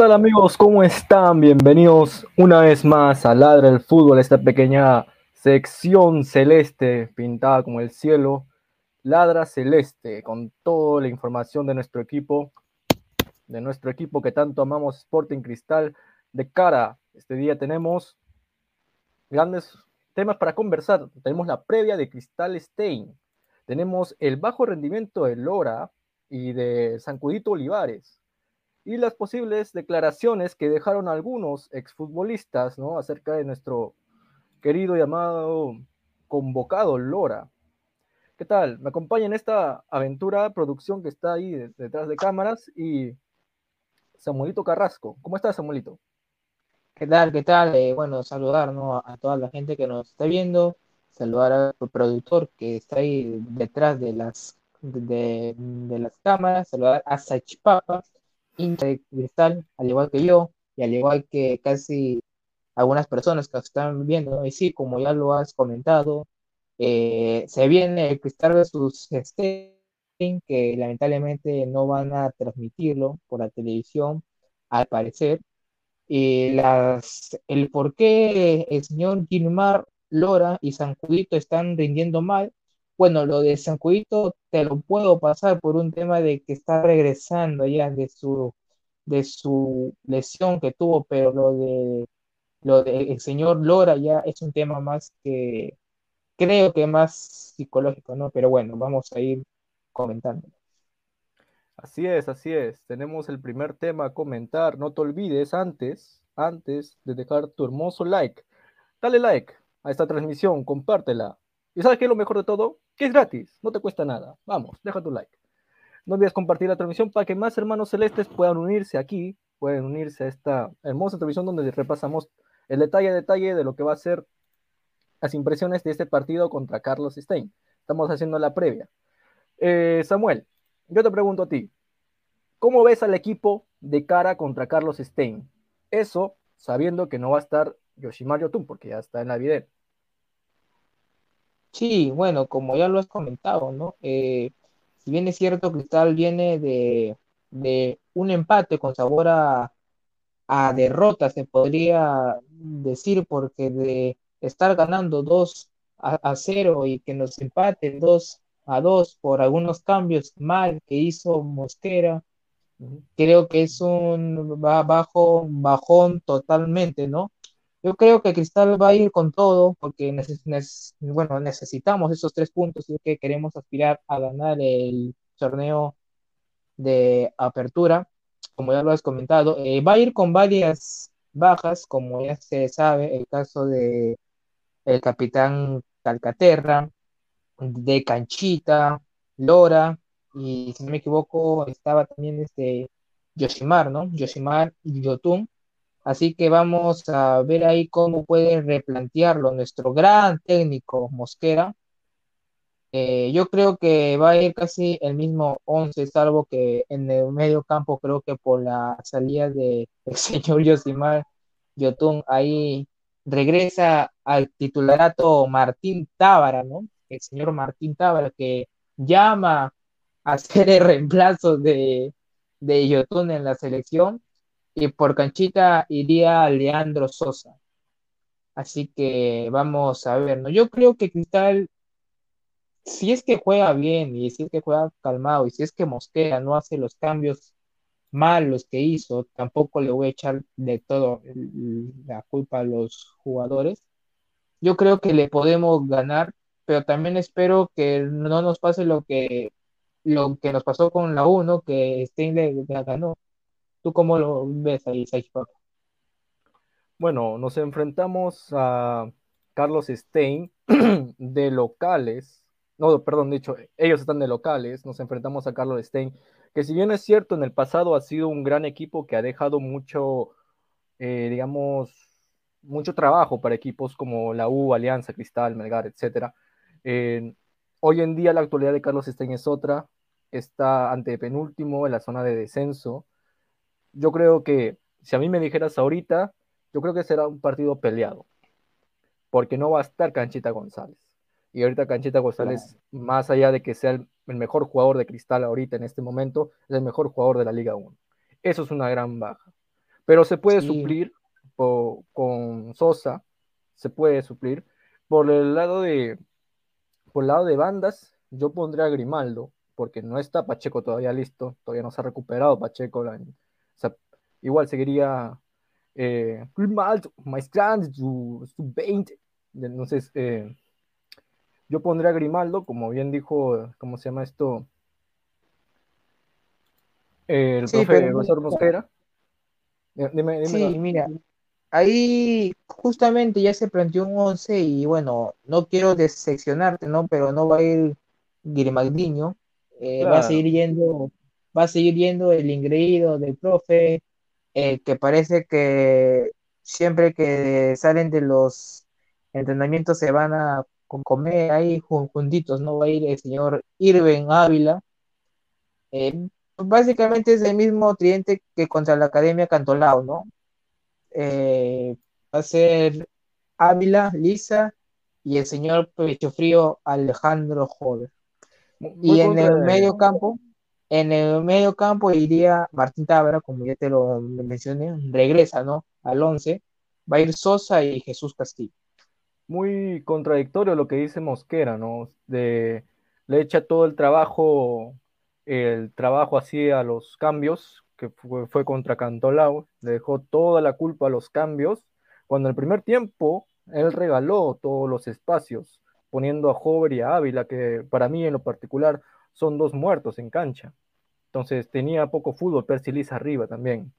Tal amigos? ¿Cómo están? Bienvenidos una vez más a Ladra el Fútbol, esta pequeña sección celeste pintada como el cielo. Ladra Celeste, con toda la información de nuestro equipo, de nuestro equipo que tanto amamos, Sporting Cristal, de cara. Este día tenemos grandes temas para conversar. Tenemos la previa de Cristal Stein, tenemos el bajo rendimiento de Lora y de Sancudito Olivares y las posibles declaraciones que dejaron algunos exfutbolistas ¿no? acerca de nuestro querido llamado convocado Lora. ¿Qué tal? Me acompaña en esta aventura, producción que está ahí detrás de cámaras y Samuelito Carrasco. ¿Cómo estás, Samuelito? ¿Qué tal? ¿Qué tal? Eh, bueno, saludar a toda la gente que nos está viendo saludar a su productor que está ahí detrás de las, de, las cámaras, saludar a Sachipapa, hincha de cristal, al igual que yo, y al igual que casi algunas personas que están viendo, y sí, como ya lo has comentado, eh, se viene el cristal de sus que lamentablemente no van a transmitirlo por la televisión, al parecer. Y las, el por qué el señor Gilmar, Lora y Sancudito están rindiendo mal. Bueno, lo de Sancudito te lo puedo pasar por un tema de que está regresando ya de su, de su lesión que tuvo, pero lo de lo del señor Lora ya es un tema más que creo que más psicológico, ¿no? Pero bueno, vamos a ir comentando. Así es, así es. Tenemos el primer tema a comentar. No te olvides antes, antes de dejar tu hermoso like. Dale like a esta transmisión, compártela. ¿Y sabes qué es lo mejor de todo? Que es gratis, no te cuesta nada. Vamos, deja tu like. No olvides compartir la transmisión para que más hermanos celestes puedan unirse aquí, pueden unirse a esta hermosa transmisión donde repasamos el detalle a detalle de lo que va a ser las impresiones de este partido contra Carlos Stein. Estamos haciendo la previa. Eh, Samuel, yo te pregunto a ti, ¿cómo ves al equipo de cara contra Carlos Stein? Eso sabiendo que no va a estar Yoshimar Yotun, porque ya está en la vida. Sí, bueno, como ya lo has comentado, ¿no? Eh, si bien es cierto, Cristal viene de, un empate con sabor a, a derrota, se podría decir, porque de estar ganando 2 a, 0 y que nos empate 2 a 2 por algunos cambios mal que hizo Mosquera, creo que es un bajo, bajón totalmente, ¿no? Yo creo que Cristal va a ir con todo porque bueno, necesitamos esos tres puntos y que queremos aspirar a ganar el torneo de apertura, como ya lo has comentado. Eh, va a ir con varias bajas, como ya se sabe, el caso de el capitán Calcaterra, de Canchita, Lora, y si no me equivoco, estaba también este Yoshimar, ¿no? Yoshimar y Yotun. Así que vamos a ver ahí cómo puede replantearlo nuestro gran técnico Mosquera. Eh, yo creo que va a ir casi el mismo 11, salvo que en el medio campo creo que por la salida del señor Yoshimar Yotun ahí regresa al titularato Martín Tábara, ¿no? El señor Martín Tábara que llama a ser el reemplazo de, de Yotun en la selección y por canchita iría Leandro Sosa. Así que vamos a ver, ¿no? Yo creo que Cristal, si es que juega bien y si es que juega calmado y si es que Mosquera no hace los cambios malos que hizo, tampoco le voy a echar de todo la culpa a los jugadores. Yo creo que le podemos ganar, pero también espero que no nos pase lo que lo que nos pasó con la 1, que Stein le, ganó. ¿Tú cómo lo ves ahí, Bueno, nos enfrentamos a Carlos Stein de locales. No, perdón, dicho, ellos están de locales. Nos enfrentamos a Carlos Stein que si bien es cierto, en el pasado ha sido un gran equipo que ha dejado mucho, eh, digamos, mucho trabajo para equipos como la U, Alianza, Cristal, Melgar, etc. hoy en día la actualidad de Carlos Stein es otra, está ante penúltimo en la zona de descenso. Yo creo que, si a mí me dijeras ahorita, yo creo que será un partido peleado, porque no va a estar Canchita González. Y ahorita Canchita González, más allá de que sea el, mejor jugador de cristal ahorita en este momento, es el mejor jugador de la Liga 1. Eso es una gran baja. Pero se puede suplir con Sosa, se puede suplir. Por el lado de por el lado de bandas, yo pondría a Grimaldo, porque no está Pacheco todavía listo, todavía no se ha recuperado Pacheco. Igual seguiría eh, Grimaldo, más grande, su, 20. Entonces, eh, yo pondría a Grimaldo, como bien dijo, ¿cómo se llama esto? El profe Mosquera. Dime, sí, mira, ahí justamente ya se planteó un 11 y bueno, no quiero decepcionarte, ¿no? Pero no va a ir Grimaldiño, eh, va a seguir yendo, va a seguir yendo el ingreído del profe, eh, que parece que siempre que salen de los entrenamientos se van a comer ahí juntitos, ¿no? Va a ir el señor Irving Ávila. Eh, básicamente es el mismo cliente que contra la Academia Cantolao, ¿no? Eh, va a ser Ávila, Lisa y el señor Pecho Frío Alejandro Joder. Y en el medio campo, en el medio campo iría Martín Tábara, como ya te lo mencioné, regresa, ¿no? Al 11, va a ir Sosa y Jesús Castillo. Muy contradictorio lo que dice Mosquera, ¿no? De, le echa todo el trabajo, el trabajo así a los cambios, que fue, contra Cantolao, le dejó toda la culpa a los cambios, cuando en el primer tiempo él regaló todos los espacios, poniendo a Hover y a Ávila, que para mí en lo particular son dos muertos en cancha. Entonces tenía poco fútbol, Percy arriba también.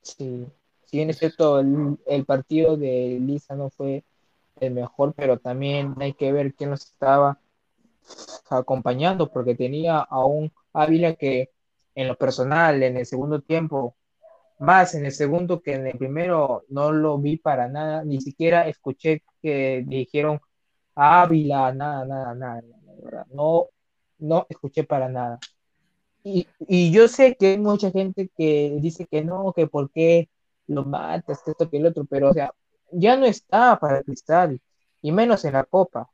Sí, si bien es cierto, el, partido de Lisa no fue el mejor, pero también hay que ver quién los estaba acompañando, porque tenía a un Ávila que en lo personal, en el segundo tiempo, más en el segundo que en el primero, no lo vi para nada, ni siquiera escuché que dijeron Ávila, nada, nada, nada, no, no escuché para nada. Y, y, yo sé que hay mucha gente que dice que no, que por qué lo matas, esto que el otro, pero o sea, ya no está para cristal, y menos en la copa.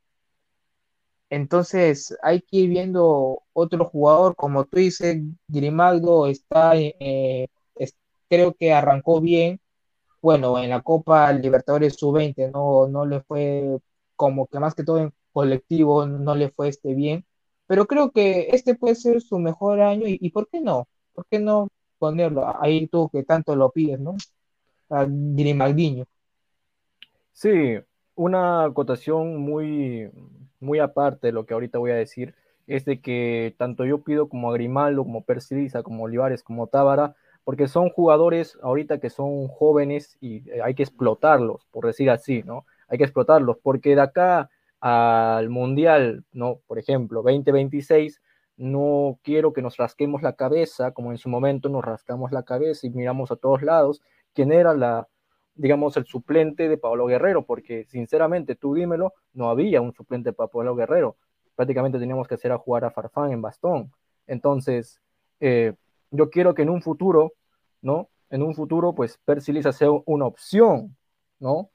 Entonces hay que ir viendo otro jugador, como tú dices, Grimaldo está, eh, creo que arrancó bien. Bueno, en la Copa Libertadores Sub-20 no, no le fue como que más que todo en colectivo no le fue este bien pero creo que este puede ser su mejor año y, ¿por qué no? ¿Por qué no ponerlo? Ahí tú que tanto lo pides, ¿no? A Grimaldiño. Sí, una acotación muy, muy aparte de lo que ahorita voy a decir es de que tanto yo pido como a Grimaldo, como Percidiza, como Olivares, como Tábara, porque son jugadores ahorita que son jóvenes y hay que explotarlos, por decir así, ¿no? Hay que explotarlos, porque de acá al Mundial, ¿no? Por ejemplo, 2026, no quiero que nos rasquemos la cabeza, como en su momento nos rascamos la cabeza y miramos a todos lados, quién era la, digamos, el suplente de Pablo Guerrero, porque sinceramente, tú dímelo, no había un suplente para Pablo Guerrero, prácticamente teníamos que hacer a jugar a Farfán en bastón. Entonces, eh, yo quiero que en un futuro, ¿no? En un futuro, pues Percy sea una opción, ¿no?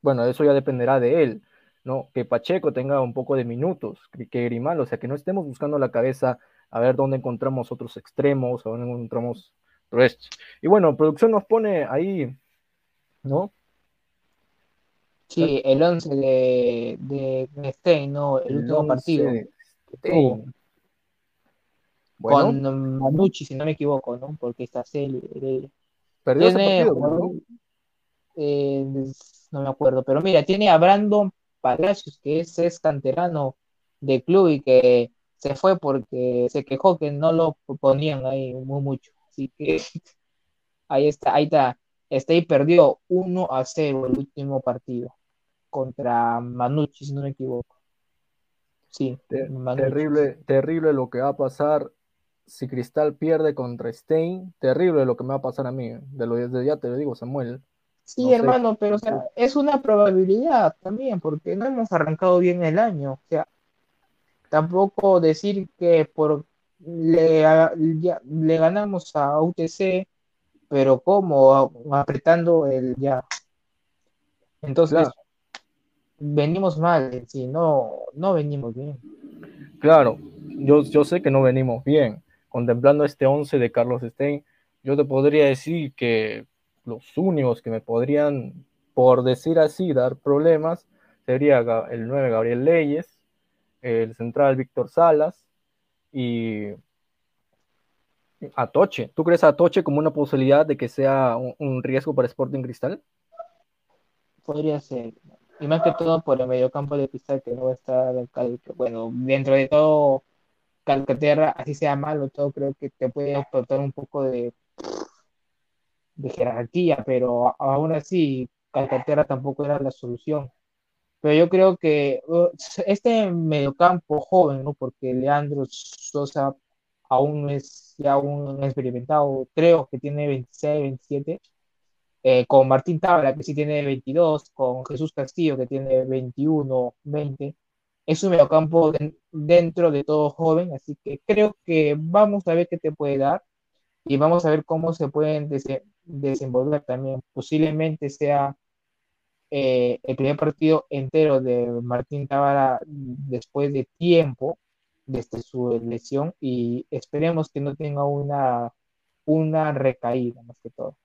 Bueno, eso ya dependerá de él, ¿no? Que Pacheco tenga un poco de minutos, que Grimal, o sea, que no estemos buscando la cabeza a ver dónde encontramos otros extremos, o dónde encontramos esto. Y bueno, producción nos pone ahí, ¿no? Sí, el 11 de, de, Stein, ¿no? El, último partido. Con Manucci, si no me equivoco, ¿no? Porque está serie. Perdió ese partido, ¿no? Eh, no me acuerdo, pero mira, tiene a Brandon Palacios, que es, es canterano de club y que se fue porque se quejó que no lo ponían ahí muy mucho. Así que ahí está, ahí está. Este perdió 1 a 0 el último partido contra Manucci, si no me equivoco. Sí, terrible, terrible lo que va a pasar si Cristal pierde contra Stein. Terrible lo que me va a pasar a mí. De lo desde ya te lo digo, Samuel. Sí, hermano, pero o sea, es una probabilidad también, porque no hemos arrancado bien el año. O sea, tampoco decir que por le, le ganamos a UTC, pero como apretando el ya. Entonces, venimos mal, sí, no, no venimos bien. Claro, yo, yo sé que no venimos bien. Contemplando este 11 de Carlos Stein, yo te podría decir que los únicos que me podrían, por decir así, dar problemas sería el 9 Gabriel Leyes, el central Víctor Salas y Atoche. ¿Tú crees a Atoche como una posibilidad de que sea un, riesgo para Sporting Cristal? Podría ser. Y más que todo por el mediocampo de Cristal que no va a estar, bueno, dentro de todo Calcaterra, así sea malo, todo creo que te puede aportar un poco de de jerarquía, pero aún así Calcaterra tampoco era la solución. Pero yo creo que uh, este mediocampo joven, ¿no? porque Leandro Sosa aún es ya un experimentado, creo que tiene 26, 27, eh, con Martín Tabla, que sí tiene 22, con Jesús Castillo, que tiene 21, 20. es un mediocampo dentro de todo joven, así que creo que vamos a ver qué te puede dar y vamos a ver cómo se pueden desenvolver también. Posiblemente sea eh, el primer partido entero de Martín Tábara después de tiempo desde su lesión y esperemos que no tenga una, una recaída más que todo.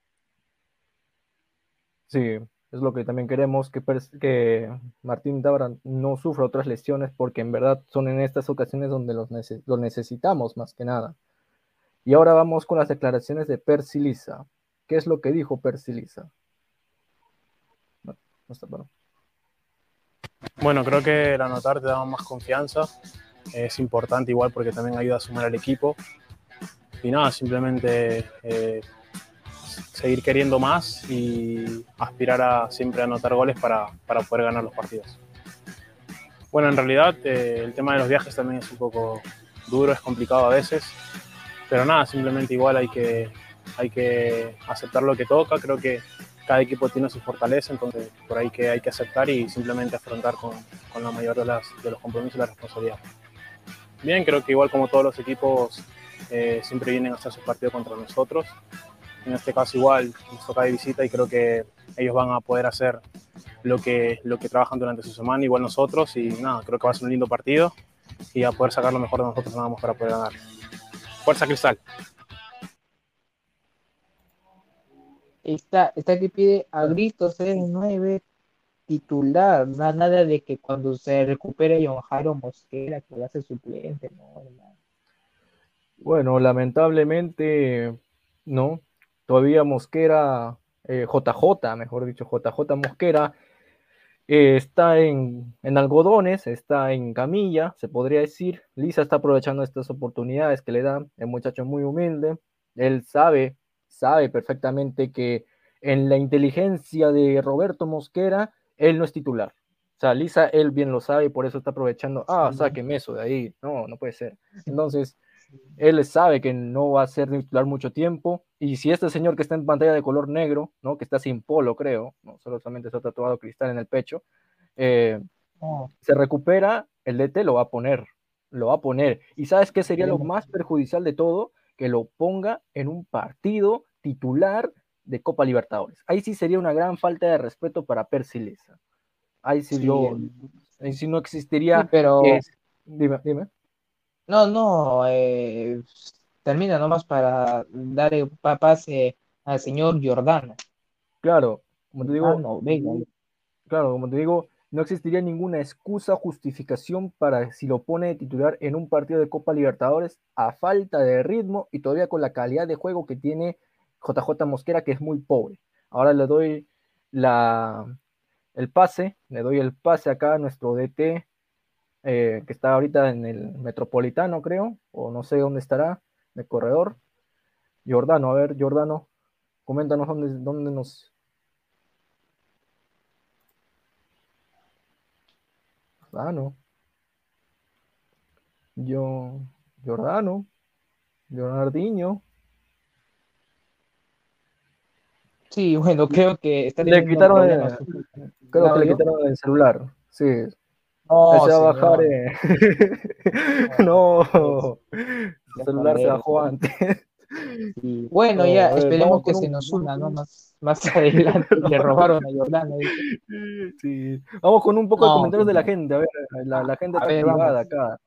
Sí, es lo que también queremos, que, Martín Tábara no sufra otras lesiones porque en verdad son en estas ocasiones donde los lo necesitamos más que nada. Y ahora vamos con las declaraciones de Percy Lisa. ¿Qué es lo que dijo Percy Lisa? Bueno, creo que el anotar te da más confianza. Es importante igual porque también ayuda a sumar al equipo. Y nada, simplemente eh, seguir queriendo más y aspirar a siempre anotar goles para, para poder ganar los partidos. Bueno, en realidad eh, el tema de los viajes también es un poco duro, es complicado a veces, pero nada, simplemente igual hay que, hay que aceptar lo que toca. Creo que cada equipo tiene su fortaleza, entonces por ahí que hay que aceptar y simplemente afrontar con, la mayor de, las, de los compromisos y la responsabilidad. Bien, creo que igual como todos los equipos eh, siempre vienen a hacer su partido contra nosotros. En este caso igual nos toca de visita y creo que ellos van a poder hacer lo que, lo que trabajan durante su semana, igual nosotros. Y nada, creo que va a ser un lindo partido y a poder sacar lo mejor de nosotros nada más para poder ganar. Fuerza Cristal. Está, está que pide a gritos el 9 titular, nada de que cuando se recupere John Jairo Mosquera que va a ser suplente, no, Bueno, lamentablemente no, todavía Mosquera, JJ, eh, mejor dicho, JJ Mosquera, eh, está en, en, algodones, está en camilla, se podría decir. Lisa está aprovechando estas oportunidades que le dan. El muchacho muy humilde. Él sabe sabe perfectamente que en la inteligencia de Roberto Mosquera, él no es titular. O sea, Lisa, él bien lo sabe y por eso está aprovechando, ah, sáqueme eso de ahí. No, no puede ser. Entonces, él sabe que no va a ser titular mucho tiempo. Y si este señor que está en pantalla de color negro, ¿no? que está sin polo, creo, no solamente está tatuado cristal en el pecho, eh, oh. se recupera, el DT lo va a poner. Lo va a poner. ¿Y sabes qué sería lo más perjudicial de todo? Que lo ponga en un partido titular de Copa Libertadores. Ahí sí sería una gran falta de respeto para Percy Ahí sí, yo, ahí sí no existiría. pero. dime, dime. No, no, eh, termina nomás para dar pase al señor Giordano. Claro, como te digo. Claro, como te digo, no existiría ninguna excusa o justificación para si lo pone de titular en un partido de Copa Libertadores a falta de ritmo y todavía con la calidad de juego que tiene JJ Mosquera, que es muy pobre. Ahora le doy la, el pase, le doy el pase acá a nuestro DT, eh, que está ahorita en el Metropolitano, creo, o no sé dónde estará, de corredor. Jordano, a ver, Jordano, coméntanos dónde, dónde nos Jordano. Yo, Jordano. Leonardinho. Sí, bueno, creo que está le quitaron el, creo que le quitaron el celular. Sí. No, se va a bajar. Eh. no, el celular se bajó antes. Bueno, ya esperemos que se nos una, ¿no? Más, más adelante le robaron a Jordano. Sí. Vamos con un poco de comentarios de la gente. A ver, la, gente está activada acá.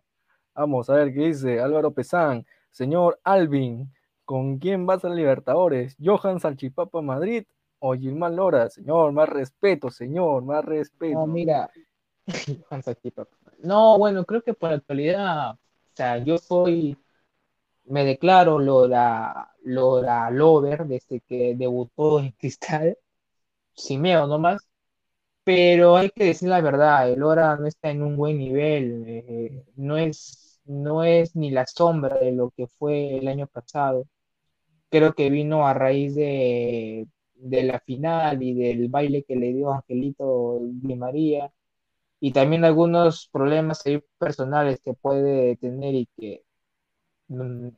Vamos a ver qué dice Álvaro Pesán. Señor Alvin, ¿con quién vas a Libertadores? ¿Johan Salchipapa Madrid o Gilmán Lora? Señor, más respeto, señor, más respeto. No, mira, Johan Salchipapa. No, bueno, creo que por la actualidad, o sea, yo soy me declaro Lora, Lora Lover desde que debutó en Cristal, Simeo nomás, pero hay que decir la verdad, el Lora no está en un buen nivel, eh, no, es, no es ni la sombra de lo que fue el año pasado. Creo que vino a raíz de, de la final y del baile que le dio Angelito Di María y también algunos problemas personales que puede tener y que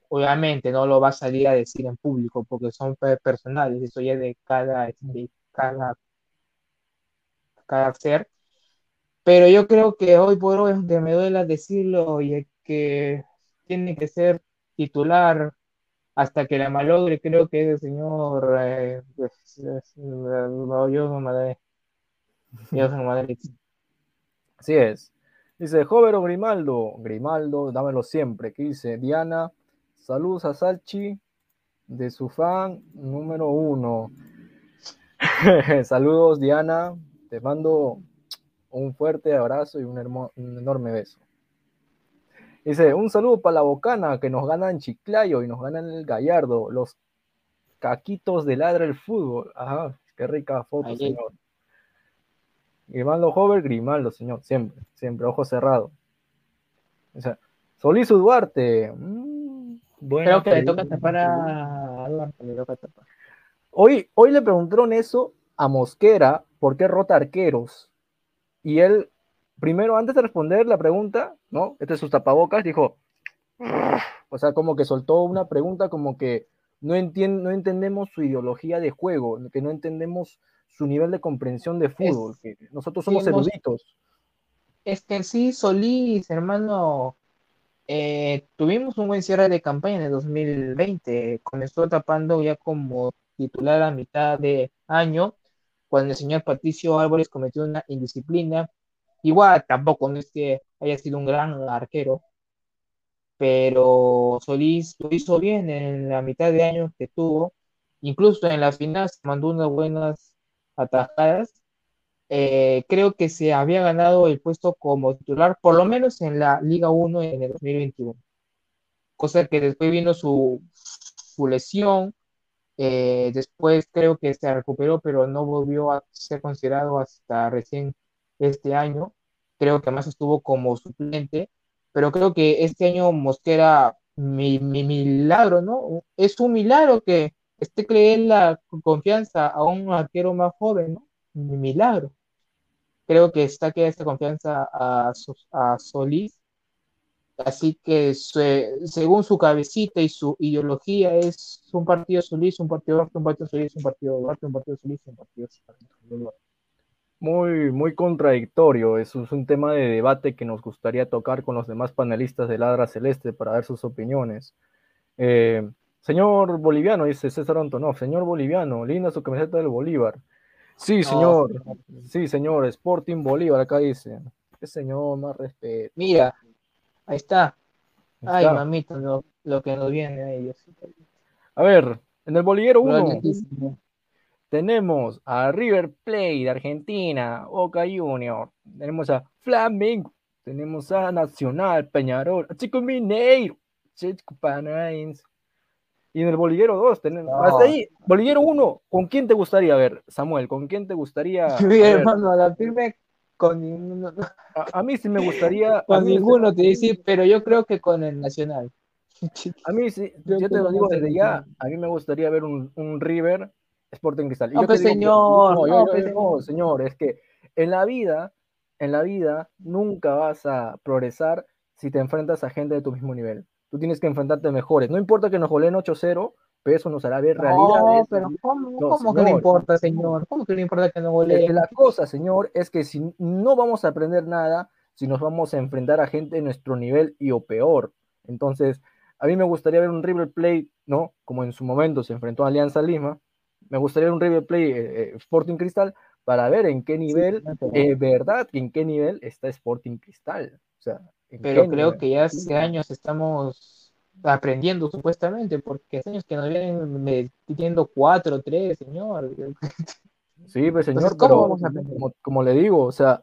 obviamente no lo va a salir a decir en público porque son personales, eso ya de cada, este, cada, cada ser. Pero yo creo que hoy por hoy, aunque me duela decirlo, y que tiene que ser titular hasta que la malogre, creo que es el señor eh, pues, Madrid. Madrid. Así es. Dice, joven o Grimaldo, Grimaldo, dámelo siempre. ¿Qué dice? Diana, saludos a Salchi de su fan número uno. saludos, Diana. Te mando un fuerte abrazo y un, un enorme beso. Dice, un saludo para la Bocana que nos gana en Chiclayo y nos gana en el Gallardo. Los caquitos de ladra el fútbol. Ajá, qué rica foto, señor. Grimaldo Hover, Grimaldo, señor, siempre, siempre, ojo cerrado. O sea, Solís Duarte. Mm, Creo que le toca tapar a Duarte, le toca tapar. Hoy, hoy le preguntaron eso a Mosquera, ¿por qué rota arqueros? Y él, primero, antes de responder la pregunta, ¿no? Este es sus tapabocas, dijo, o sea, como que soltó una pregunta como que no, no entendemos su ideología de juego, que no entendemos su nivel de comprensión de fútbol, que nosotros somos eruditos. Es que sí, Solís, hermano, eh, tuvimos un buen cierre de campaña en el 2020, comenzó tapando ya como titular a mitad de año, cuando el señor Patricio Álvarez cometió una indisciplina, igual tampoco no es que haya sido un gran arquero, pero Solís lo hizo bien en la mitad de año que tuvo, incluso en la final se mandó unas buenas atajadas, eh, creo que se había ganado el puesto como titular, por lo menos en la Liga 1 en el 2021. Cosa que después vino su, su lesión, eh, después creo que se recuperó, pero no volvió a ser considerado hasta recién este año. Creo que más estuvo como suplente, pero creo que este año Mosquera, mi, mi milagro, ¿no? Es un milagro que este cree la confianza a un arquero más joven, ¿no? milagro. Creo que está que esta confianza a, a Solís. Así que según su cabecita y su ideología es un partido Solís, un partido un partido Solís, un partido Duarte, un partido Solís, un partido Muy, muy contradictorio. Eso es un tema de debate que nos gustaría tocar con los demás panelistas de Ladra Celeste para ver sus opiniones. Eh, Señor boliviano, dice César Antonov, señor boliviano, linda su camiseta del Bolívar. Sí, señor, sí, señor, Sporting Bolívar, acá dice. Qué señor, más respeto. Mira, ahí está. Ay, mamita, lo, que nos viene a ellos. A ver, en el Bolivero 1 tenemos a River Plate de Argentina, Boca Junior, tenemos a Flamengo, tenemos a Nacional, Peñarol, a Chico Mineiro, Chico Panains, y en el Bolillero 2, tenemos, hasta ahí, Bolillero 1, ¿con quién te gustaría ver, Samuel? ¿Con quién te gustaría? Sí, hermano, a la firme con ninguno. A, mí sí me gustaría. Con ninguno, te dice, pero yo creo que con el Nacional. A mí sí, yo, te lo digo desde ya, a mí me gustaría ver un, un River Sporting Cristal. no, pues, señor, no, no, señor, es que en la vida, en la vida, nunca vas a progresar si te enfrentas a gente de tu mismo nivel tú tienes que enfrentarte mejores. No importa que nos goleen 8-0, pero eso nos hará ver realidad. No, pero ¿cómo, que le importa, señor? ¿Cómo que le importa que nos goleen? la cosa, señor, es que si no vamos a aprender nada, si nos vamos a enfrentar a gente de nuestro nivel y o peor. Entonces, a mí me gustaría ver un River Plate, ¿no? Como en su momento se enfrentó a Alianza Lima. Me gustaría ver un River Plate eh, eh, Sporting Cristal para ver en qué nivel, es verdad, en qué nivel está Sporting Cristal. O sea, pero creo que ya hace años estamos aprendiendo supuestamente, porque hace años que nos vienen pidiendo cuatro, tres, señor. Sí, pues señor, como, le digo, o sea,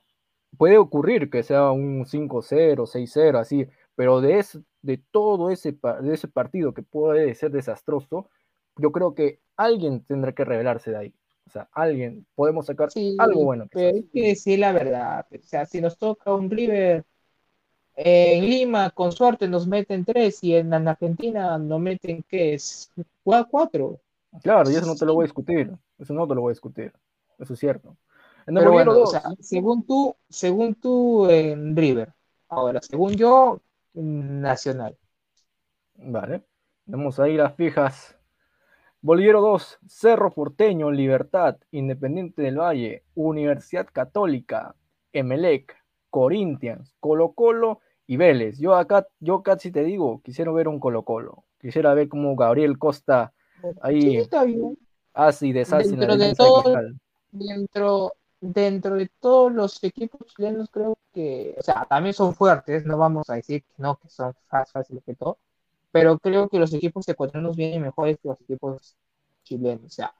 puede ocurrir que sea un 5-0, 6-0, así, pero de, de todo ese, de ese partido que puede ser desastroso, yo creo que alguien tendrá que revelarse de ahí. O sea, alguien, podemos sacar algo bueno. pero hay que decir la verdad. O sea, si nos toca un River en Lima, con suerte, nos meten tres y en, Argentina nos meten, ¿qué es? Cuatro. Claro, y eso no te lo voy a discutir. Eso no te lo voy a discutir. Eso es cierto. según tú, según tú, en River. Ahora, según yo, Nacional. Vale. Vamos a ir a fijas. Bolivero 2, Cerro Porteño, Libertad, Independiente del Valle, Universidad Católica, Emelec, Corinthians, Colo Colo y Vélez. Yo acá, yo casi te digo, quisiera ver un Colo Colo. Quisiera ver cómo Gabriel Costa ahí Sí, está bien. deshace Dentro de todo-. Dentro, dentro de todos los equipos chilenos, creo que, o sea, también son fuertes, no vamos a decir que no, que son más fáciles que todo, pero creo que los equipos ecuatorianos vienen mejores que los equipos chilenos. O sea,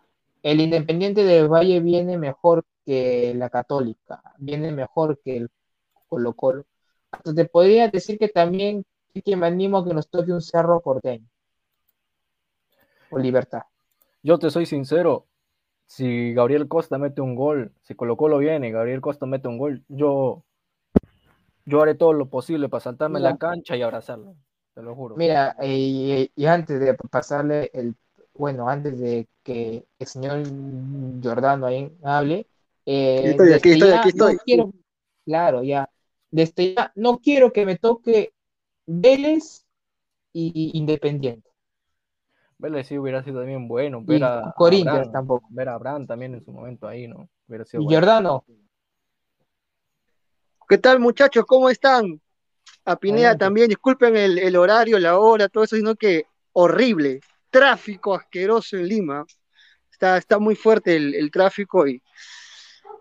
el Independiente del Valle viene mejor que la Católica, viene mejor que el Colo Colo. Hasta te podría decir que también sí que me animo a que nos toque un Cerro Porteño o Libertad. Yo te soy sincero, si Gabriel Costa mete un gol, si Colo Colo viene, Gabriel Costa mete un gol, yo, yo haré todo lo posible para saltarme en la Mira. cancha y abrazarlo, te lo juro. Mira, y, y antes de pasarle el, bueno, antes de que el señor Giordano ahí hable, eh, Aquí estoy, aquí estoy, aquí no estoy. quiero, claro, ya, desde ya no quiero que me toque Vélez y, Independiente, Vélez sí hubiera sido también bueno, ver a, a Corinthians Abraham, tampoco. ver a Abraham también en su momento ahí, ¿no? Hubiera sido Y bueno. Giordano, ¿Qué tal, muchachos? ¿Cómo están? A Pineda también, disculpen el, el horario, la hora, todo eso, sino que horrible. Tráfico asqueroso en Lima. Está, está muy fuerte el, el tráfico y,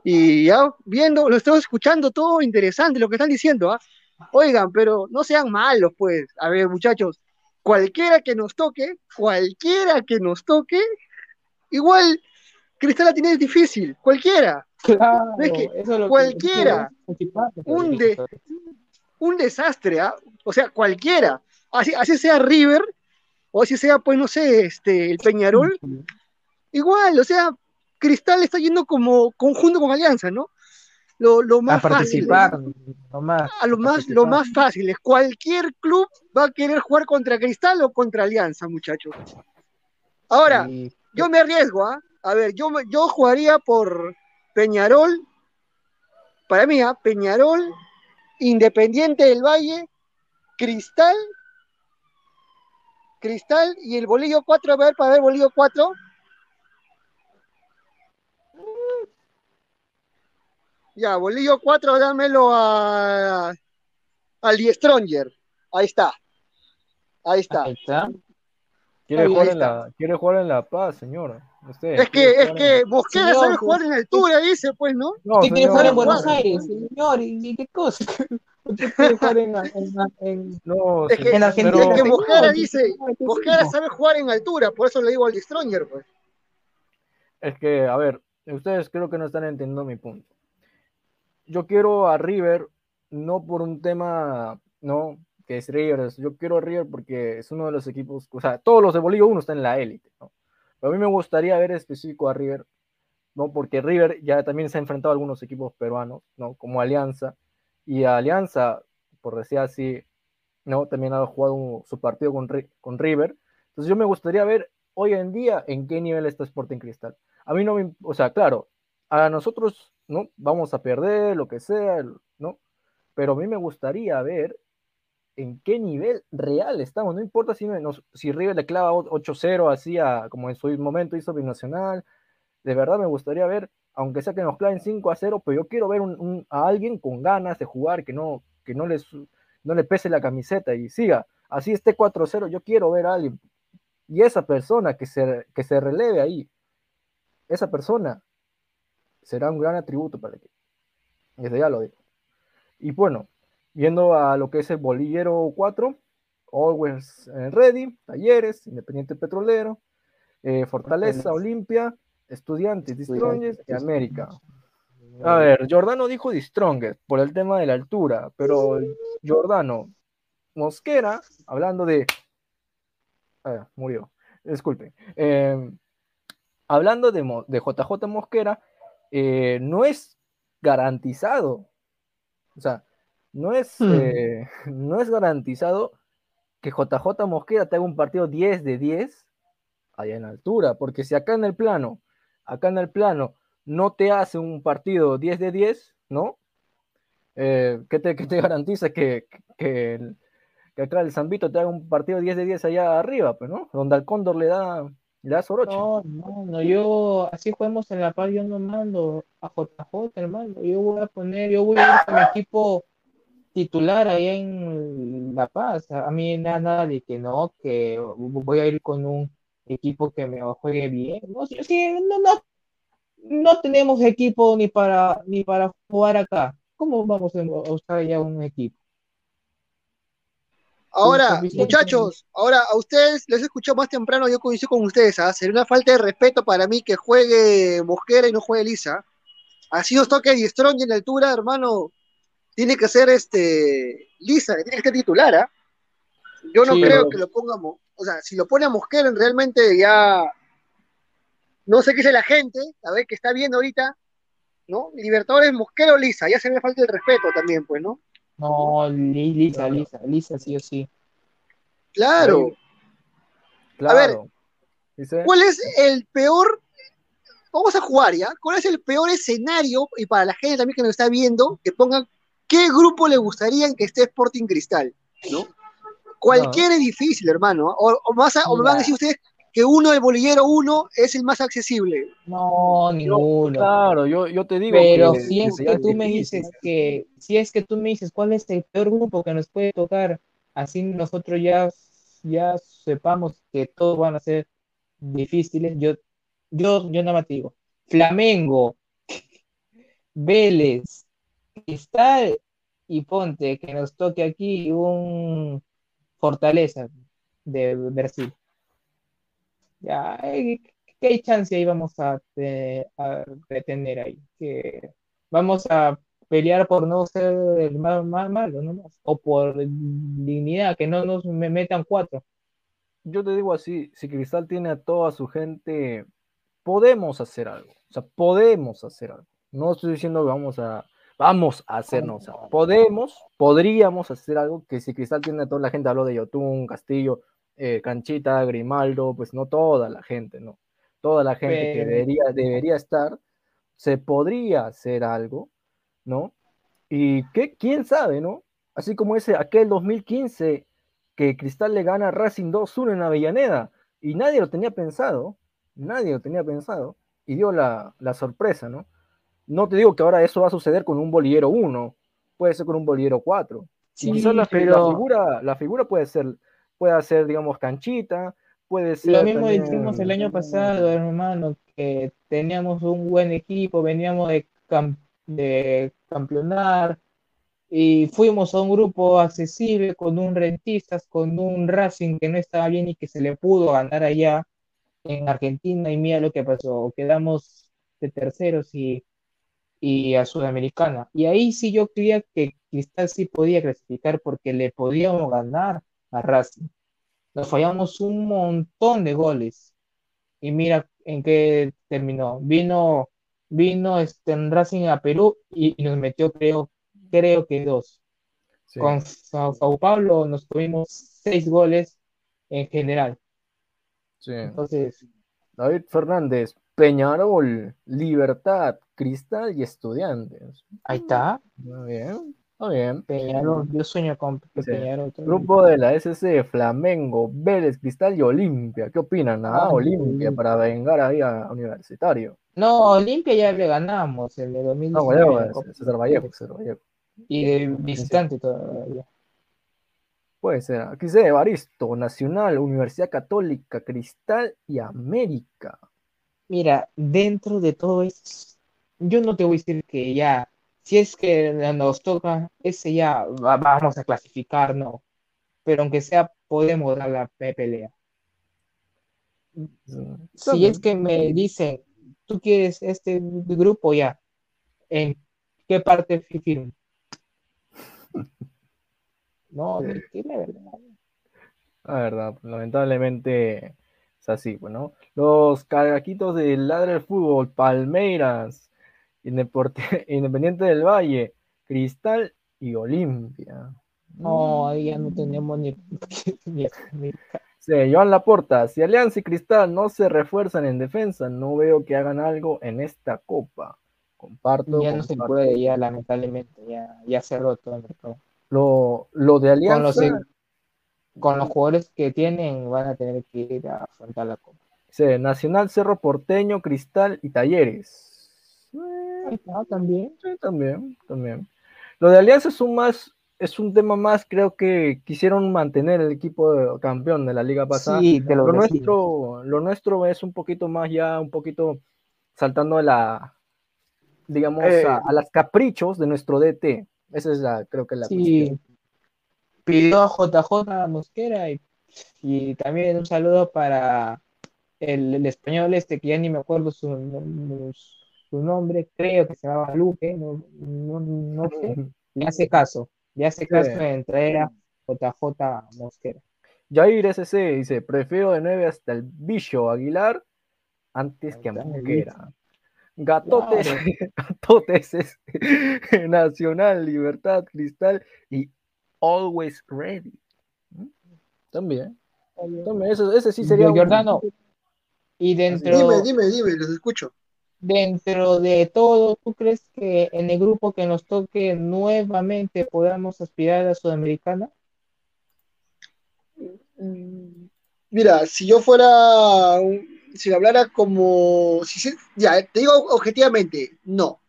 y ya viendo, lo estoy escuchando todo interesante lo que están diciendo, ¿ah? Oigan, pero no sean malos, pues. A ver, muchachos, cualquiera que nos toque, cualquiera que nos toque, igual Cristal la tiene difícil, cualquiera. claro, Es que eso es lo que- cualquiera, un de- de un desastre, ¿ah? O sea, cualquiera. Así, así sea River, o así sea, pues, no sé, este, el Peñarol, igual, o sea, Cristal está yendo como conjunto con Alianza, ¿no? Lo, lo a más fácil. participar nomás, A lo a más, lo participar. más fácil es cualquier club va a querer jugar contra Cristal o contra Alianza, muchachos. Ahora, yo me arriesgo, ¿ah? A ver, yo, yo jugaría por Peñarol, para mí, ¿ah? Peñarol, Independiente del Valle, Cristal, Cristal y el Bolillo 4, a ver, para ver Bolillo 4. Ya, Bolillo 4, dámelo a, al Stronger. Ahí está. Ahí está. ahí está. Quiere Ahí jugar, en está. la, quiere jugar en La Paz, señor. Usted, Es que, es que en- Mosquera Señor, sabe jugar en altura, dice, pues, ¿no? No, Usted quiere jugar en jugar. Buenos Aires, señor, ¿y qué cosa? Usted quiere jugar en, en, en, No, Es que- en Argentina. es que Mosquera dice, ¿qué Mosquera sabe jugar en altura, por eso le digo al Stronger, pues. Es que, a ver, ustedes creo que no están entendiendo mi punto. Yo quiero a River, no por un tema, no, que es River, yo quiero a River porque es uno de los equipos, o sea, todos los de Bolivia uno están en la élite, ¿no? Pero a mí me gustaría ver específico a River, ¿no? Porque River ya también se ha enfrentado a algunos equipos peruanos, ¿no? Como Alianza, y Alianza, por decir así, ¿no? También ha jugado su partido con, con River. Entonces yo me gustaría ver hoy en día en qué nivel está Sporting Cristal. A mí no me, o sea, claro, a nosotros, ¿no? Vamos a perder, lo que sea, ¿no? Pero a mí me gustaría ver en qué nivel real estamos. No importa si, nos- si River le clava o- 8-0 así como en su momento hizo Binacional. De verdad me gustaría ver, aunque sea que nos claven 5 a 0, pero yo quiero ver a alguien con ganas de jugar, que no, que no, les, no le pese la camiseta y siga. Así esté 4-0, yo quiero ver a alguien. Y esa persona que se, que se releve ahí, esa persona será un gran atributo para el equipo. Desde ya lo digo. Y bueno, viendo a lo que es el bolillero 4, Always Ready, Talleres, Independiente Petrolero, eh, Fortaleza, Olimpia, Estudiantes, The Strongest y América. A ver, Giordano dijo The Strongest por el tema de la altura, pero Giordano, Mosquera, hablando de... Murió, disculpe. Eh, hablando de, de JJ Mosquera, eh, no es garantizado. O sea, no es, Hmm. eh, no es garantizado que JJ Mosquera te haga un partido 10 de 10 allá en altura, porque si acá en el plano, acá en el plano no te hace un partido 10 de 10, ¿no? Eh, ¿qué, te, qué te garantiza que, que, el- que acá el Zambito te haga un partido 10 de 10 allá arriba, pues, ¿no? Donde al Cóndor le da Le das. No, no, yo así jugamos en La Paz, yo no mando a JJ, hermano. Yo voy a poner, yo voy a ir con mi equipo titular ahí en La Paz. A mí nada, nada de que no, que voy a ir con un equipo que me juegue bien. No, sí, no, no, no tenemos equipo ni para ni para jugar acá. ¿Cómo vamos a usar ya un equipo? Ahora, muchachos, ahora a ustedes les escuché más temprano, yo coincido con ustedes, ¿ah? sería una falta de respeto para mí que juegue Mosquera y no juegue Lisa. Así os toque y Strong en altura, hermano, tiene que ser este Lisa, tiene que ser titular, ¿ah? Yo no Sí, creo que lo pongamos, o sea, si lo pone a Mosquera, realmente ya no sé qué dice la gente, a ver que está viendo ahorita, ¿no? Libertadores Mosquera o Lisa, ya se me falta el respeto también, pues, ¿no? No, Li- Lisa, Lisa, Lisa, sí o sí. Claro. Claro. ver, Dice, ¿Cuál es el peor? Vamos a jugar ya. ¿Cuál es el peor escenario? Y para la gente también que nos está viendo, que pongan qué grupo le gustaría que esté Sporting Cristal, ¿no? Cualquier es difícil, hermano. ¿ah? O, o más a- o me van a decir ustedes que uno, el bolillero uno, es el más accesible. No, ninguno. claro, yo, yo te digo Pero que, si es que tú me dices que, si es que tú me dices cuál es el peor grupo que nos puede tocar, así nosotros ya, ya sepamos que todos van a ser difíciles, yo, yo, yo nada más te digo, Flamengo, Vélez, Cristal y Ponte, que nos toque aquí un Fortaleza de Brasil. Ya, ¿qué hay chance ahí vamos a, te- a ahí? Que vamos a pelear por no ser el más, más malo, ¿no? O por dignidad, que no nos me metan cuatro. Yo te digo así, si Cristal tiene a toda su gente, podemos hacer algo. O sea, podemos hacer algo. No estoy diciendo que vamos a, vamos a hacernos. O sea, podemos, podríamos hacer algo que si Cristal tiene a toda la gente, hablo de Yotun, Castillo, eh, Canchita, Grimaldo, pues no toda la gente, ¿no? Toda la gente que Pero- debería, debería estar, se podría hacer algo, ¿no? Y que, quién sabe, ¿no? Así como ese, aquel 2015 que Cristal le gana a Racing 2-1 en Avellaneda y nadie lo tenía pensado, nadie lo tenía pensado y dio la, la sorpresa, ¿no? No te digo que ahora eso va a suceder con un bolillero 1, puede ser con un bolillero 4. Sí, Quizás la, fi- la pero figura, la figura puede ser, puede ser, digamos, canchita, puede ser. lo mismo también- dijimos el año pasado, hermano, que teníamos un buen equipo, veníamos de, cam- de campeonar y fuimos a un grupo accesible con un Rentistas, con un Racing que no estaba bien y que se le pudo ganar allá en Argentina y mira lo que pasó, quedamos de terceros y, y a Sudamericana. Y ahí sí yo creía que Cristal sí podía clasificar porque le podíamos ganar a Racing. Nos fallamos un montón de goles. Y mira en qué terminó. Vino, vino este, en Racing a Perú y, y nos metió, creo, creo que dos. Sí. Con Sao, Sao Paulo nos tuvimos seis goles en general. Sí. Entonces, David Fernández, Peñarol, Libertad, Cristal y Estudiantes. ahí está. Muy bien, está bien. Peñarol, yo sueño con Sí. Peñarol. Grupo de la SC, Flamengo, Vélez, Cristal y Olimpia. ¿Qué opinan? Ah, Ah, Olimpia para vengar ahí a Universitario. No, Olimpia ya le ganamos el de No, 2019 Vallejo, en Copa. César Vallejo, César Vallejo. y de visitante todavía. Puede ser. Aquí dice Evaristo, Nacional, Universidad Católica, Cristal y América. Mira, dentro de todo esto, yo no te voy a decir que ya, si es que nos toca, ese ya va- vamos a clasificar, no. Pero aunque sea, podemos dar la pe- pelea. Si es que me dicen, tú quieres este grupo ya, ¿en qué parte fi- firmo? No, Sí. di- di la verdad. La verdad, lamentablemente es así, bueno. Los caraquitos del Ladre del Fútbol, Palmeiras, Independiente del Valle, Cristal y Olimpia. No, ahí ya no tenemos ni, ni- ni- Sí, Joan Laporta, si Alianza y Cristal no se refuerzan en defensa, no veo que hagan algo en esta copa. Comparto. ya no se puede, ya lamentablemente, ya, ya cerró todo el mercado. Lo, lo de Con los, Alianza, con los jugadores que tienen van a tener que ir a afrontar la copa. Dice Nacional, Cerro Porteño, Cristal y Talleres. Ahí está, también. Sí, también, también. Lo de Alianza es un más, es un tema más, creo que quisieron mantener el equipo de- campeón de la liga pasada. Sí, te lo nuestro, lo nuestro es un poquito más ya, un poquito saltando a la, digamos, Eh. a, a las caprichos de nuestro DT. Esa es la, creo que la Sí, pidió a JJ Mosquera y, y también un saludo para el, el español este que ya ni me acuerdo su, su nombre, creo que se llamaba Luque, no, no, no sé, le hace caso, le hace Sí. caso en traer a JJ Mosquera. Jair SC dice, prefiero de 9 hasta el Bicho Aguilar antes que a Mosquera. Gatotes, Claro. Gatotes es Nacional, Libertad, Cristal y Always Ready. ¿Mm? También, también, ese, ese sí sería un- Giordano, y dentro, Dime, dime, dime, los escucho. Dentro de todo, ¿tú crees que en el grupo que nos toque nuevamente podamos aspirar a Sudamericana? Mm, Mira, si yo fuera, si hablara como, si ya, te digo objetivamente, no.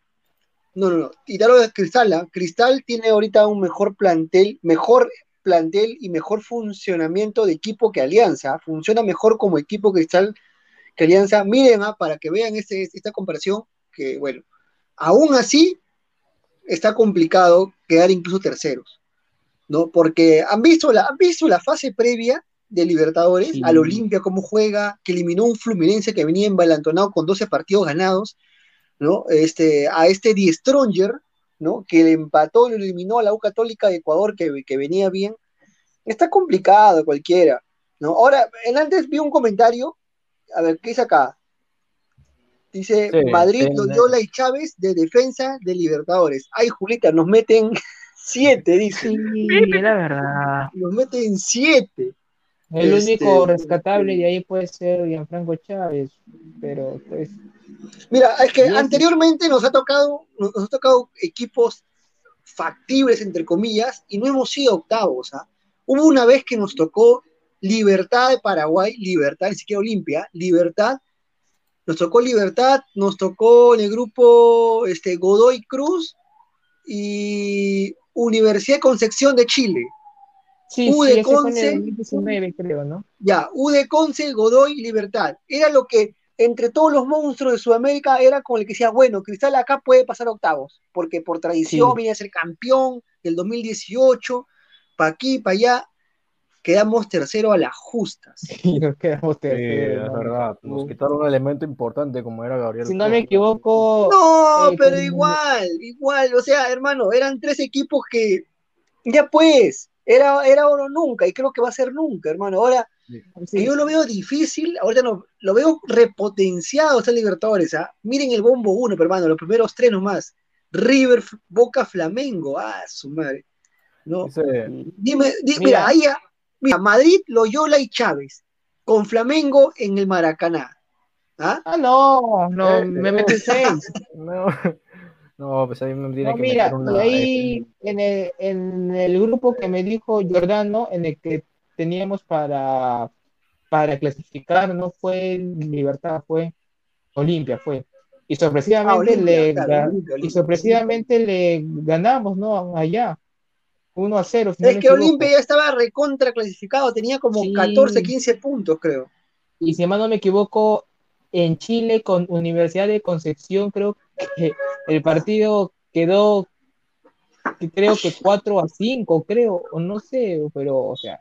No, no, no. Y hablo de Cristal, ¿ah? Cristal tiene ahorita un mejor plantel, mejor plantel y mejor funcionamiento de equipo que Alianza. Funciona mejor como equipo Cristal que Alianza. Miren, ah, para que vean este, esta comparación, que bueno, aún así está complicado quedar incluso terceros, ¿no? Porque han visto la, han visto la fase previa de Libertadores, Sí. al Olimpia cómo juega, que eliminó un Fluminense que venía embalantonado con 12 partidos ganados, ¿no? Este, a este Die Stronger, ¿no? Que le empató y lo eliminó a la U Católica de Ecuador, que, que venía bien. Está complicado cualquiera, ¿no? Ahora, en antes vi un comentario, a ver, ¿qué dice acá? Dice Sí, Madrid, Loyola y Chávez de defensa de Libertadores. Ay, Julita, nos meten siete, dice. Sí, la verdad. Nos meten siete. El Este, único rescatable de ahí puede ser Gianfranco Chávez, pero pues Mira, es que anteriormente nos ha tocado, nos, nos ha tocado equipos factibles, entre comillas, y no hemos sido octavos. ¿ah? Hubo una vez que nos tocó Libertad de Paraguay, Libertad, ni siquiera Olimpia, Libertad, nos tocó Libertad, nos tocó en el grupo este, Godoy Cruz y Universidad de Concepción de Chile. sí, U sí, de Conce. el 2019, creo, ¿no? Ya, U de Conce, Godoy, Libertad. Era lo que entre todos los monstruos de Sudamérica era como el que decía, bueno, Cristal acá puede pasar a octavos, porque por tradición Sí. viene a ser campeón del 2018, para aquí, para allá, quedamos tercero a las justas. Y nos quedamos Sí, terceros, es verdad, nos quitaron un elemento importante como era Gabriel. Si no me equivoco, No, eh, pero igual, igual, o sea, hermano, eran tres equipos que, ya pues, era, era oro nunca, y creo que va a ser nunca, hermano. Ahora, sí, que yo lo veo difícil, ahorita no, lo veo repotenciado este Libertadores, ¿ah? Miren el bombo uno, pero hermano, los primeros tres nomás. River, Boca, Flamengo, ah, su madre. No, Dice, dime, di- mira, Mira. ahí, ah, mira, Madrid, Loyola y Chávez, con Flamengo en el Maracaná. ¿Ah? Ah, no, no, Eh, me eh. meten seis. no, no, pues ahí me tiene No, que mira, meter y una. ahí en el, en el grupo que me dijo Giordano, en el que teníamos para, para clasificar, no fue Libertad, fue Olimpia, fue. Y sorpresivamente Ah, Olimpia, le claro, ga- Olimpia, y sorpresivamente le ganamos, ¿no? Allá. 1 a 0. si Es que. Olimpia ya estaba recontra clasificado, tenía como Sí. 14, 15 puntos, creo. Y si mal no me equivoco, en Chile con Universidad de Concepción, creo que el partido quedó, que creo que 4 a 5, creo, o no sé, pero, o sea,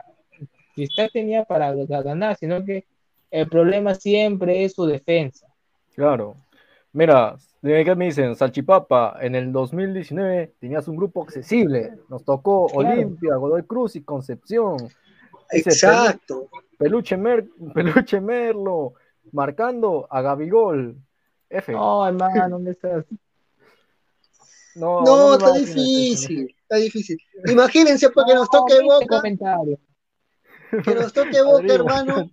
Cristal tenía para ga- ganar, sino que el problema siempre es su defensa. Claro. Mira, qué me dicen, Salchipapa, en el 2019 tenías un grupo accesible. Nos tocó Claro. Olimpia, Godoy Cruz y Concepción. Dice, Exacto. Peluche, Mer- Peluche Merlo, marcando a Gabigol. F. No, hermano, ¿dónde estás? No, No, está difícil, está difícil. Imagínense pues, que nos No, toque Boca, comentario. que nos toque Boca, hermano,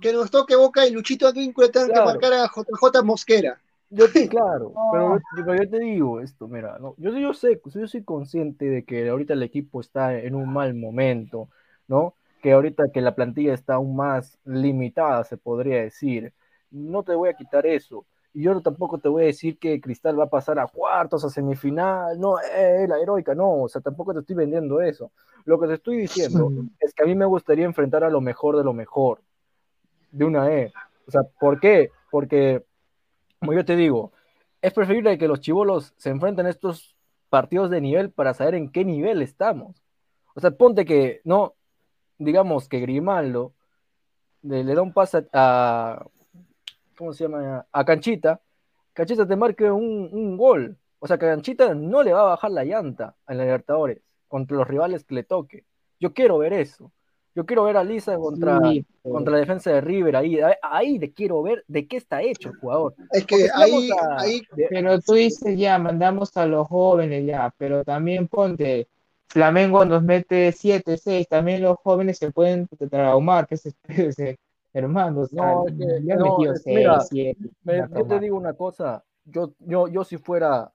que nos toque Boca y Luchito Advíncula tengan Claro. que marcar a JJ Mosquera. Yo te, claro, No. pero, yo- pero yo te digo esto, mira, no, yo, yo sé, yo soy consciente de que ahorita el equipo está en un mal momento, ¿no? que ahorita que la plantilla está aún más limitada, se podría decir. No te voy a quitar eso. Y yo tampoco te voy a decir que Cristal va a pasar a cuartos, a semifinal, no, eh, la heroica, no, o sea, tampoco te estoy vendiendo eso. Lo que te estoy diciendo es que a mí me gustaría enfrentar a lo mejor de lo mejor, de una E. O sea, ¿por qué? Porque, como yo te digo, es preferible que los chivolos se enfrenten a estos partidos de nivel para saber en qué nivel estamos. O sea, ponte que, no, digamos que Grimaldo le, da un pase a, ¿cómo se llama? A Canchita, Canchita te marque un, gol. O sea, Canchita no le va a bajar la llanta a la Libertadores contra los rivales que le toque. Yo quiero ver eso. Yo quiero ver a Lisa contra, contra la defensa de River ahí. Ahí de quiero ver de qué está hecho el jugador. Es que ahí, ahí, Pero tú dices ya, mandamos a los jóvenes ya, pero también ponte, Flamengo nos mete 7, 6, también los jóvenes se pueden traumar, que se, hermanos. No, mira, yo te digo una cosa, yo, yo, yo si fuera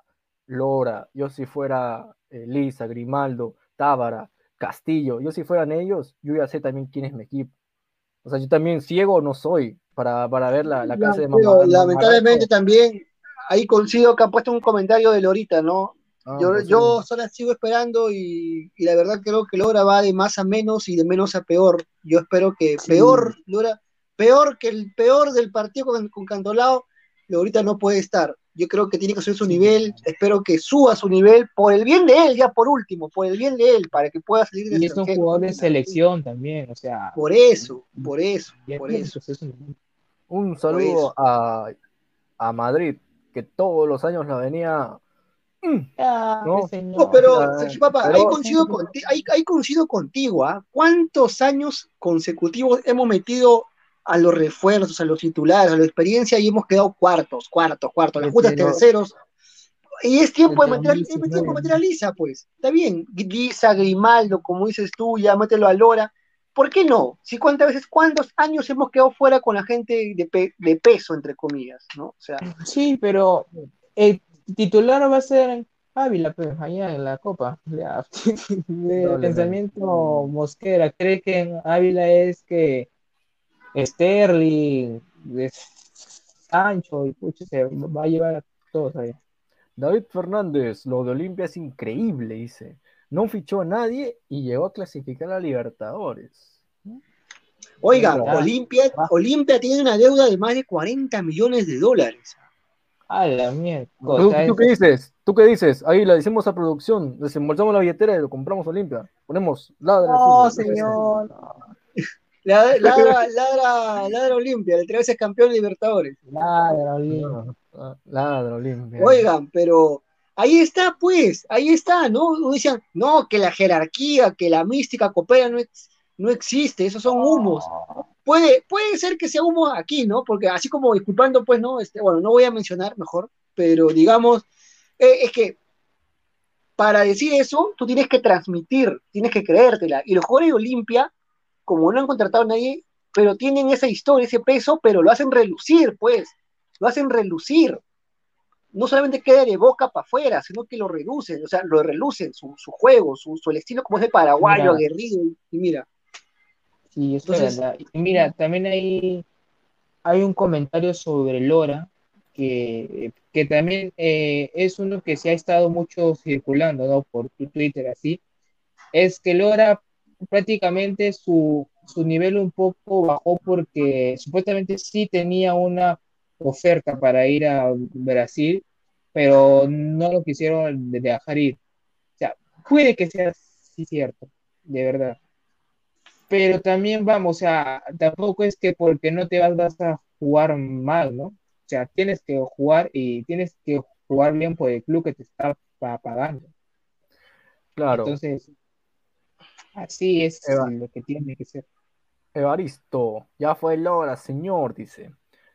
Lora, yo si fuera eh, Lisa, Grimaldo, Tábara, Castillo, yo si fueran ellos, yo ya sé también quién es mi equipo. O sea, yo también ciego no soy para, para ver la, la casa de mamá. lamentablemente también, ahí coincido que ha puesto un comentario de Lorita, ¿no? Ah, yo, pues yo solo sigo esperando y, y, la verdad creo que Lora va de más a menos y de menos a peor. Yo espero que peor, Lora, peor que el peor del partido con, con Cantolao, ahorita no puede estar. Yo creo que tiene que subir su nivel, espero que suba su nivel por el bien de él, ya por último, por el bien de él, para que pueda salir de Y es un jugador de selección también, o sea. Por eso, por eso, por eso. Un saludo a, a Madrid, que todos los años la venía Ah, no, pero, papá, ahí, coincido contigo, ahí, coincido contigo, ¿ah? ¿Cuántos años consecutivos hemos metido a los refuerzos, a los titulares, a la experiencia y hemos quedado cuartos, cuartos, cuartos, las justas terceros? Y es tiempo de meter, es tiempo de meter a Lisa, pues. Está bien, Lisa, Grimaldo, como dices tú, ya mételo a Lora. ¿Por qué no? Si cuántas veces, cuántos años hemos quedado fuera con la gente de, de peso, entre comillas, ¿no? O sea. Sí, pero el titular va a ser Ávila, pues, allá en la Copa. de pensamiento Mosquera, cree que Ávila es que Sterling, Sancho, y pucho, se va a llevar a todos allá. David Fernández, lo de Olimpia es increíble, dice. No fichó a nadie y llegó a clasificar a Libertadores. Oiga, Olimpia, Olimpia tiene una deuda de más de 40 millones de dólares. A la mierda. ¿Tú, qué dices? ¿Tú qué dices? Ahí la decimos a producción, desembolsamos la billetera y lo compramos Olimpia. Ponemos ladra. No, señor. Ladra, ladra, ladra, ladra Olimpia, el tres veces campeón de Libertadores. Ladra Olimpia. ladra Olimpia. Oigan, pero ahí está, pues, ahí está, ¿no? Decían, no, que la jerarquía, que la mística coopera no, no existe, esos son humos puede, puede ser que sea humo aquí, ¿no? Porque así como disculpando, pues, ¿no? Este, bueno, no voy a mencionar mejor, pero digamos, eh, es que para decir eso, tú tienes que transmitir, tienes que creértela. Y los jugadores de Olimpia, como no han contratado a nadie, pero tienen esa historia, ese peso, pero lo hacen relucir, pues, lo hacen relucir. No solamente queda de boca para afuera, sino que lo reducen, o sea, lo relucen, su, su juego, su, su, el estilo como es de paraguayo, aguerrido, y mira. Sí, es verdad. mira, también hay, hay un comentario sobre Lora que, que también eh, es uno que se ha estado mucho circulando, ¿no? Por tu Twitter, así. Es que Lora prácticamente su, su nivel un poco bajó porque supuestamente sí tenía una oferta para ir a Brasil, pero no lo quisieron dejar ir. O sea, puede que sea sí cierto, de verdad pero también vamos, o sea, tampoco es que porque no te vas, vas a jugar mal, ¿no? O sea, tienes que jugar y tienes que jugar bien por el club que te está pagando. Claro. Entonces, así es lo que tiene que ser. Evaristo, ya fue Lora, señor, dice.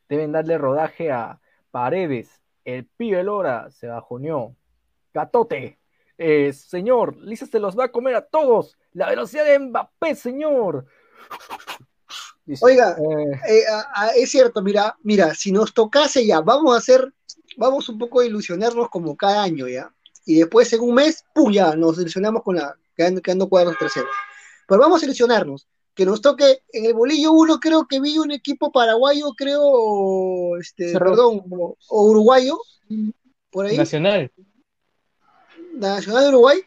Deben darle rodaje a Paredes. El pibe Lora se bajoneó. Gatote, eh, señor, Lisa se los va a comer a todos. La velocidad de Mbappé, señor. Oiga, eh, eh, es cierto, mira, mira, si nos tocase ya, vamos a hacer, vamos un poco a ilusionarnos como cada año ya. Y después en un mes, ¡pum! ya, nos ilusionamos con la, quedando, quedando cuadros terceros. Pero vamos a ilusionarnos que nos toque en el bolillo 1, creo que vi un equipo paraguayo, creo, este, Cerro. perdón, o, o uruguayo, por ahí, Nacional. Nacional de Uruguay.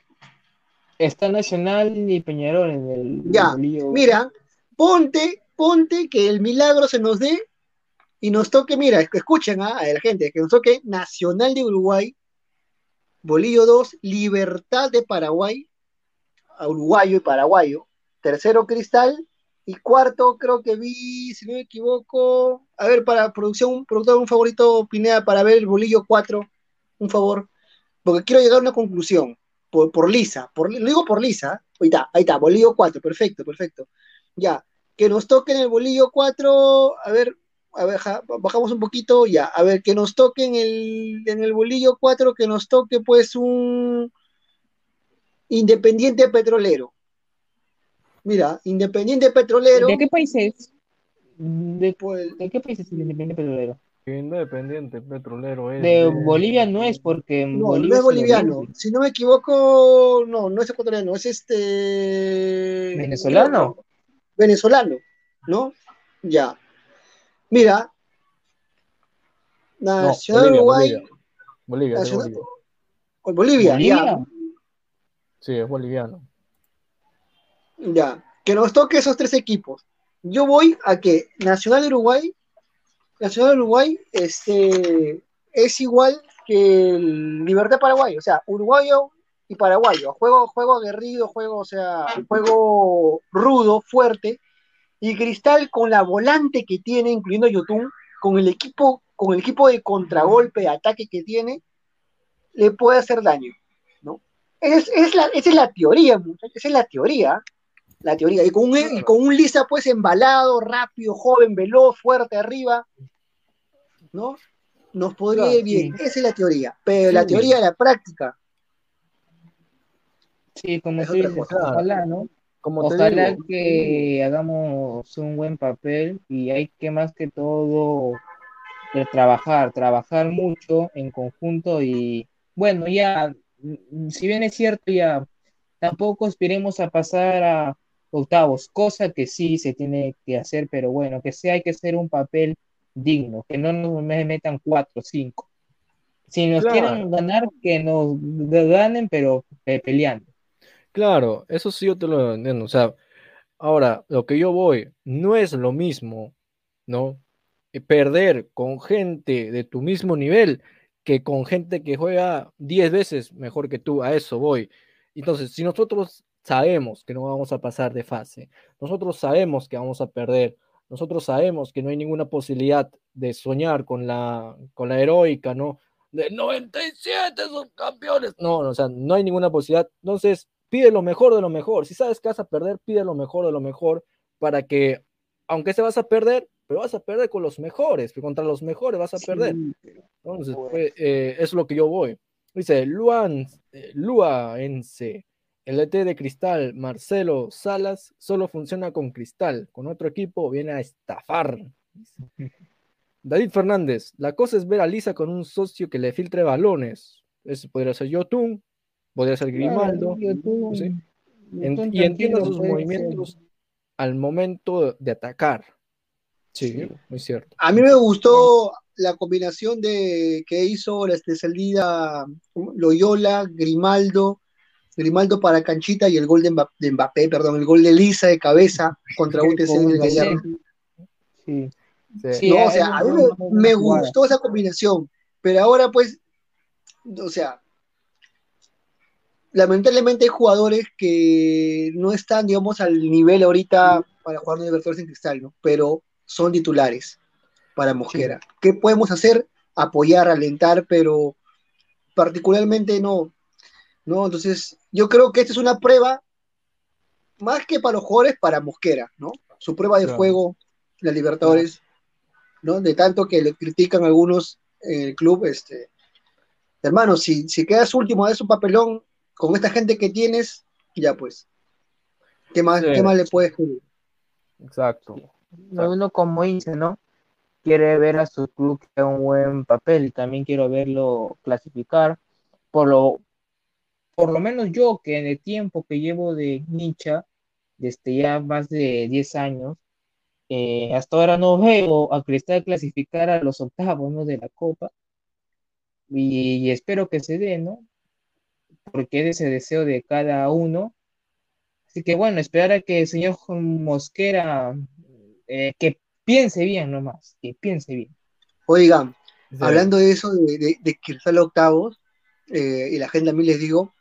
Está Nacional y Peñarol en el Ya, bolillo. Mira, ponte, ponte que el milagro se nos dé y nos toque, mira, escuchen ah, a la gente, que nos toque Nacional de Uruguay, Bolillo 2, Libertad de Paraguay, uruguayo y paraguayo, tercero Cristal. Y cuarto creo que vi, si no me equivoco, a ver, para producción, productor, un favorito, Pineda, para ver el Bolillo 4, un favor, porque quiero llegar a una conclusión, por, por lisa, por, lo digo por lisa, ahí está, ahí está, Bolillo 4, perfecto, perfecto, ya, que nos toque en el Bolillo 4, a ver, a ver, ja- bajamos un poquito, ya, a ver, que nos toque en el, en el Bolillo 4, que nos toque pues un Independiente Petrolero. Mira, Independiente Petrolero, ¿De qué país es? ¿De, pues, de qué país es el Independiente Petrolero? Independiente petrolero es. De Bolivia no es porque no, Bolivia no es boliviano, si no me equivoco, no, no es ecuatoriano, es este... ¿Venezolano? Venezolano, ¿no? Ya. Mira, No, Nacional Bolivia, Uruguay, Bolivia. Bolivia, Nacional- Bolivia. Bolivia, ¿Bolivia? Sí, es boliviano. ya. Que nos toque esos tres equipos. Yo voy a que Nacional de Uruguay, Nacional de Uruguay, este, es igual que el Libertad Paraguay, o sea, uruguayo y paraguayo, juego, juego aguerrido, juego, o sea, juego rudo, fuerte, y Cristal con la volante que tiene, incluyendo Yotun, con el equipo, con el equipo de contragolpe, de ataque que tiene, le puede hacer daño. Es, es la, esa es la teoría, muchachos, esa es la teoría, la teoría, y con un, y con un Lisa pues embalado, rápido, joven, veloz, fuerte arriba, ¿no? Nos podría ir bien, sí. esa es la teoría, pero la teoría de la práctica, Sí, como tú dices, ojalá, ¿no? Como Ojalá digo, que hagamos un buen papel y hay que más que todo eh, trabajar, trabajar mucho en conjunto y bueno, ya, si bien es cierto, ya tampoco aspiremos a pasar a octavos, cosa que sí se tiene que hacer, pero bueno, que sí hay que hacer un papel digno, que no nos me- metan cuatro, cinco. Si nos Claro. quieren ganar, que nos ganen, pero eh, peleando. Claro, eso sí yo te lo entiendo. O sea, ahora, lo que yo voy, no es lo mismo, ¿no? Eh, Perder con gente de tu mismo nivel que con gente que juega 10 veces mejor que tú, a eso voy. Entonces, si nosotros sabemos que no vamos a pasar de fase, nosotros sabemos que vamos a perder, nosotros sabemos que no hay ninguna posibilidad de soñar con la, con la heroica, ¿no? De 97 son campeones. No, o sea, no hay ninguna posibilidad. Entonces, pide lo mejor de lo mejor. Si sabes que vas a perder, pide lo mejor de lo mejor para que, aunque se vas a perder, pero vas a perder con los mejores, contra los mejores vas a perder. Entonces, pues, eh, es lo que yo voy. Dice Luan, eh, Luaense, el ET de Cristal, Marcelo Salas, solo funciona con Cristal. Con otro equipo viene a estafar. David Fernández, la cosa es ver a Lisa con un socio que le filtre balones. Ese podría ser Yotun, podría ser Grimaldo. Claro, YouTube- sí. En- y entienda sus movimientos al momento de atacar. Sí, muy cierto. A mí me gustó la combinación de que hizo la este, salida Loyola, Grimaldo, Grimaldo para Canchita y el gol de Mbappé, de Mbappé, perdón, el gol de Lisa de cabeza contra UTC en el. Gallardo. Sí. Sí. Sí, No, o sea, a mí me, gustó esa combinación, pero ahora pues, o sea, lamentablemente hay jugadores que no están, digamos, al nivel ahorita para jugar en Libertadores en Cristal, ¿no? Pero son titulares para Mosquera. ¿Qué podemos hacer? Apoyar, alentar, pero particularmente no, ¿no? Entonces, yo creo que esta es una prueba, más que para los jugadores, para Mosquera, ¿no? Su prueba de Claro. fuego, la Libertadores, ¿no? De tanto que le critican algunos en el club, este, hermano, si, si quedas último de un papelón con esta gente que tienes, ya pues, ¿qué más, Sí. ¿qué más le puedes pedir? Exacto. Uno como dice, ¿no? Quiere ver a su club que un buen papel, también quiero verlo clasificar. Por lo, por lo menos yo, que en el tiempo que llevo de hincha desde ya más de 10 años. Eh, hasta ahora no veo a Cristal clasificar a los octavos ¿no? de la Copa y, espero que se dé, ¿no? Porque es ese deseo de cada uno. Así que bueno, esperar a que el señor Mosquera eh, que piense bien nomás, que piense bien. Oigan, hablando de eso, de, de, de Cristal octavos, eh, y la gente a mí les digo,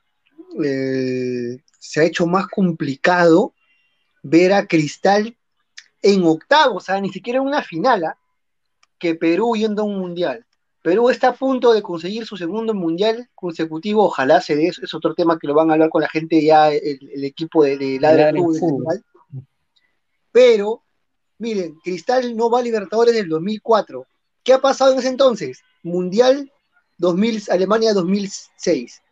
eh, se ha hecho más complicado ver a Cristal en octavos, o sea, ni siquiera en una final, ¿ah? que Perú yendo a un mundial. Perú está a punto de conseguir su segundo mundial consecutivo, ojalá se dé, es otro tema que lo van a hablar con la gente ya, el, equipo de, de Ladra Pero, miren, Cristal no va a Libertadores del 2004. ¿Qué ha pasado en ese entonces? Mundial 2000, Alemania 2006,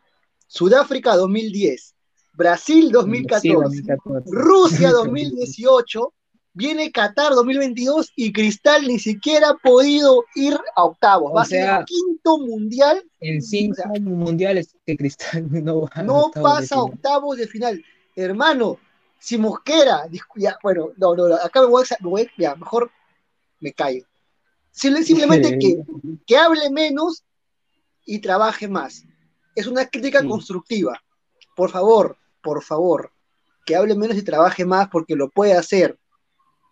Sudáfrica 2010, Brasil 2014, Rusia 2018, viene Qatar 2022 y Cristal ni siquiera ha podido ir a octavos. Va a ser el quinto mundial. En cinco mundiales que Cristal no va No pasa a octavos de final. Hermano, si Mosquera, bueno, no, no, acá me voy a, ya, mejor me callo. Simplemente que, que hable menos y trabaje más. Es una crítica constructiva. Por favor, por favor, que hable menos y trabaje más porque lo puede hacer.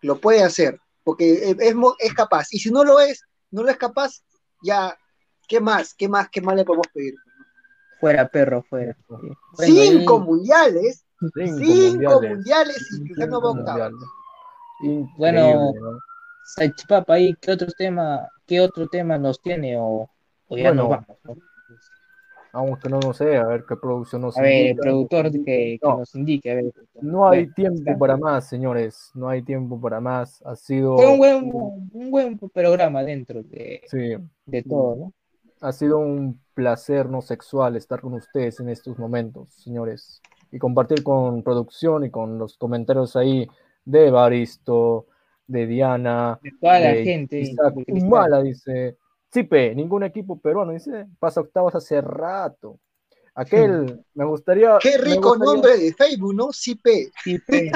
Lo puede hacer. Porque es, es capaz. Y si no lo es, no lo es capaz, ya, ¿qué más? ¿Qué más? ¿Qué más le podemos pedir? Fuera, perro, fuera. cinco mundiales. Cinco, mundiales, y no va Bueno, Papa, ahí, ¿qué otro tema, qué otro tema nos tiene? O bueno, vamos. Vamos que no lo sé, a ver qué producción nos A ver, el productor que, nos indique. A ver. No hay tiempo para más, señores. No hay tiempo para más. Ha sido. Fue un buen, un buen programa dentro de, de todo, ¿no? Ha sido un placer no sexual estar con ustedes en estos momentos, señores. Y compartir con producción y con los comentarios ahí de Baristo, de Diana. De toda la gente. Isaac Humala dice Cipe, ningún equipo peruano, dice, pasa octavos hace rato. Aquel, me gustaría. Qué rico nombre de Facebook, ¿no? Cipe. Cipe,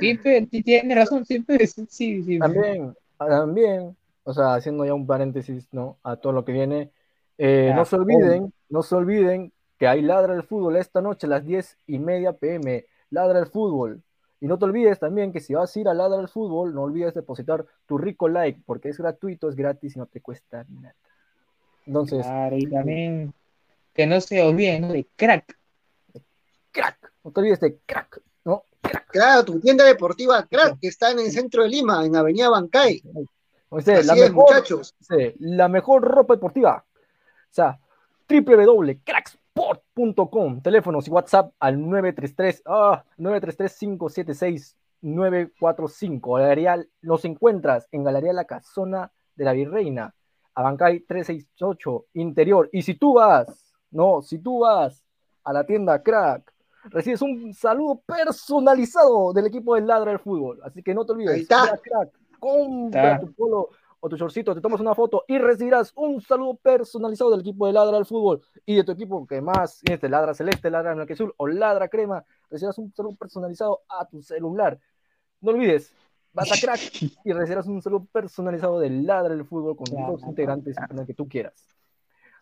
Cipe, tiene razón, Cipe, sí, sí. También, también, o sea, haciendo ya un paréntesis, ¿no? A todo lo que viene. Eh, no se olviden, no se olviden que hay Ladra el Fútbol esta noche a las 10 y media pm. Ladra el Fútbol. Y no te olvides también que si vas a ir a Ladra del Fútbol, no olvides depositar tu rico like, porque es gratuito, es gratis y no te cuesta nada. Entonces. Claro, y también que no se olviden de crack. Crack. No te olvides de crack. ¿no? Claro, tu tienda deportiva crack, que está en el centro de Lima, en Avenida Bancay. O sea, la, mejor, muchachos. la mejor ropa deportiva. O sea, www.cracks sport.com. Teléfonos y WhatsApp al 933 ah, 933 576 Galería, los encuentras en Galería La Casona de la Virreina, Abancay 368, interior. Y si tú vas, no, si tú vas a la tienda Crack, recibes un saludo personalizado del equipo del Ladra del Fútbol. Así que no te olvides, Crack, compra tu polo o tu shortcito, te tomas una foto y recibirás un saludo personalizado del equipo de Ladra al Fútbol y de tu equipo que más, este Ladra Celeste, Ladra Azul o Ladra Crema, recibirás un saludo personalizado a tu celular. No olvides, vas a crack y recibirás un saludo personalizado de Ladra del Fútbol con todos los integrantes en el que tú quieras.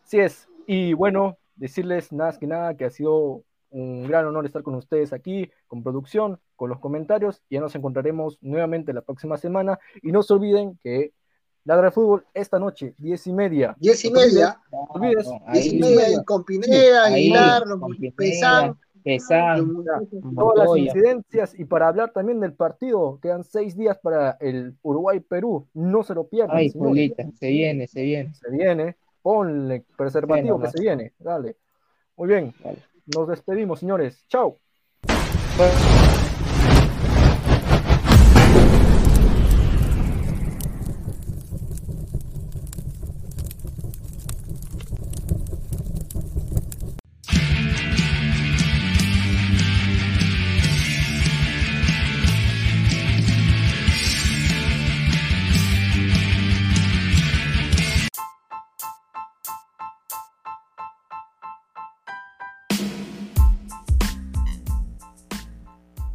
Así es, y bueno, decirles nada que nada que ha sido un gran honor estar con ustedes aquí, con producción, con los comentarios. Ya nos encontraremos nuevamente la próxima semana. Y no se olviden que Ladra de Fútbol esta noche, diez y media. Diez y media. olvides. Diez y media con Pineda, Aguilar, Pesán. Todas las incidencias y para hablar también del partido, quedan seis días para el Uruguay-Perú, no se lo pierdan. Ay, se viene, se viene. Se viene, ponle preservativo que se viene, dale. Muy bien, nos despedimos, señores. Chao.